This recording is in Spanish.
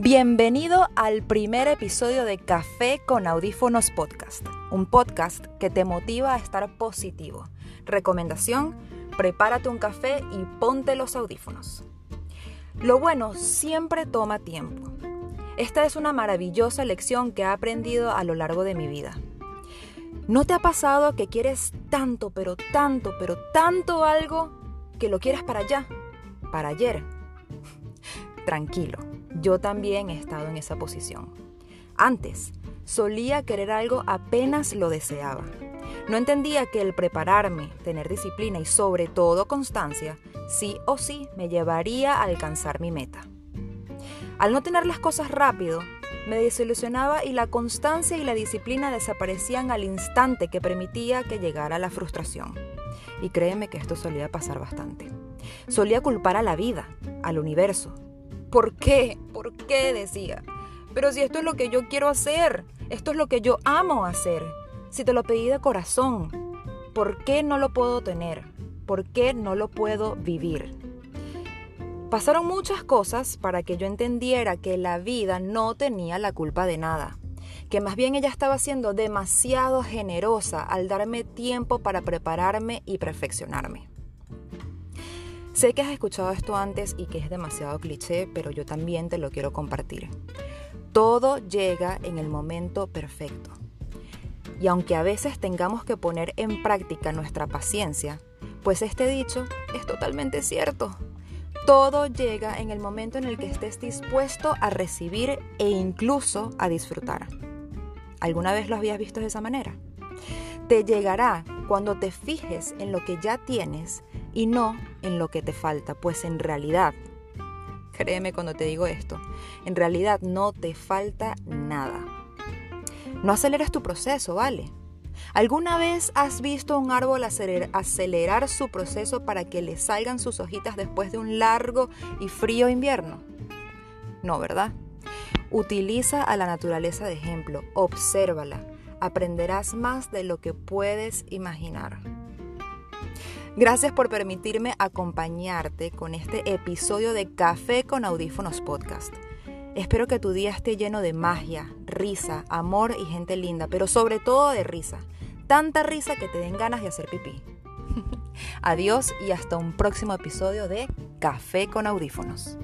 Bienvenido al primer episodio de Café con Audífonos Podcast, un podcast que te motiva a estar positivo. Recomendación, prepárate un café y ponte los audífonos. Lo bueno siempre toma tiempo. Esta es una maravillosa lección que he aprendido a lo largo de mi vida. ¿No te ha pasado que quieres tanto, pero tanto, pero tanto algo que lo quieres para allá, para ayer? Tranquilo yo también he estado en esa posición. Antes, solía querer algo apenas lo deseaba. No entendía que el prepararme, tener disciplina y sobre todo constancia, sí o sí me llevaría a alcanzar mi meta. Al no tener las cosas rápido, me desilusionaba y la constancia y la disciplina desaparecían al instante que permitía que llegara la frustración. Y créeme que esto solía pasar bastante. Solía culpar a la vida, al universo, ¿Por qué? ¿Por qué? decía. Pero si esto es lo que yo quiero hacer, esto es lo que yo amo hacer, si te lo pedí de corazón, ¿por qué no lo puedo tener? ¿Por qué no lo puedo vivir? Pasaron muchas cosas para que yo entendiera que la vida no tenía la culpa de nada, que más bien ella estaba siendo demasiado generosa al darme tiempo para prepararme y perfeccionarme. Sé que has escuchado esto antes y que es demasiado cliché, pero yo también te lo quiero compartir. Todo llega en el momento perfecto. Y aunque a veces tengamos que poner en práctica nuestra paciencia, pues este dicho es totalmente cierto. Todo llega en el momento en el que estés dispuesto a recibir e incluso a disfrutar. ¿Alguna vez lo habías visto de esa manera? Te llegará cuando te fijes en lo que ya tienes y no en lo que te falta, pues en realidad, créeme cuando te digo esto, en realidad no te falta nada. No aceleres tu proceso, ¿vale? ¿Alguna vez has visto un árbol acelerar su proceso para que le salgan sus hojitas después de un largo y frío invierno? No, ¿verdad? Utiliza a la naturaleza de ejemplo, obsérvala, aprenderás más de lo que puedes imaginar. Gracias por permitirme acompañarte con este episodio de Café con Audífonos Podcast. Espero que tu día esté lleno de magia, risa, amor y gente linda, pero sobre todo de risa. Tanta risa que te den ganas de hacer pipí. Adiós y hasta un próximo episodio de Café con Audífonos.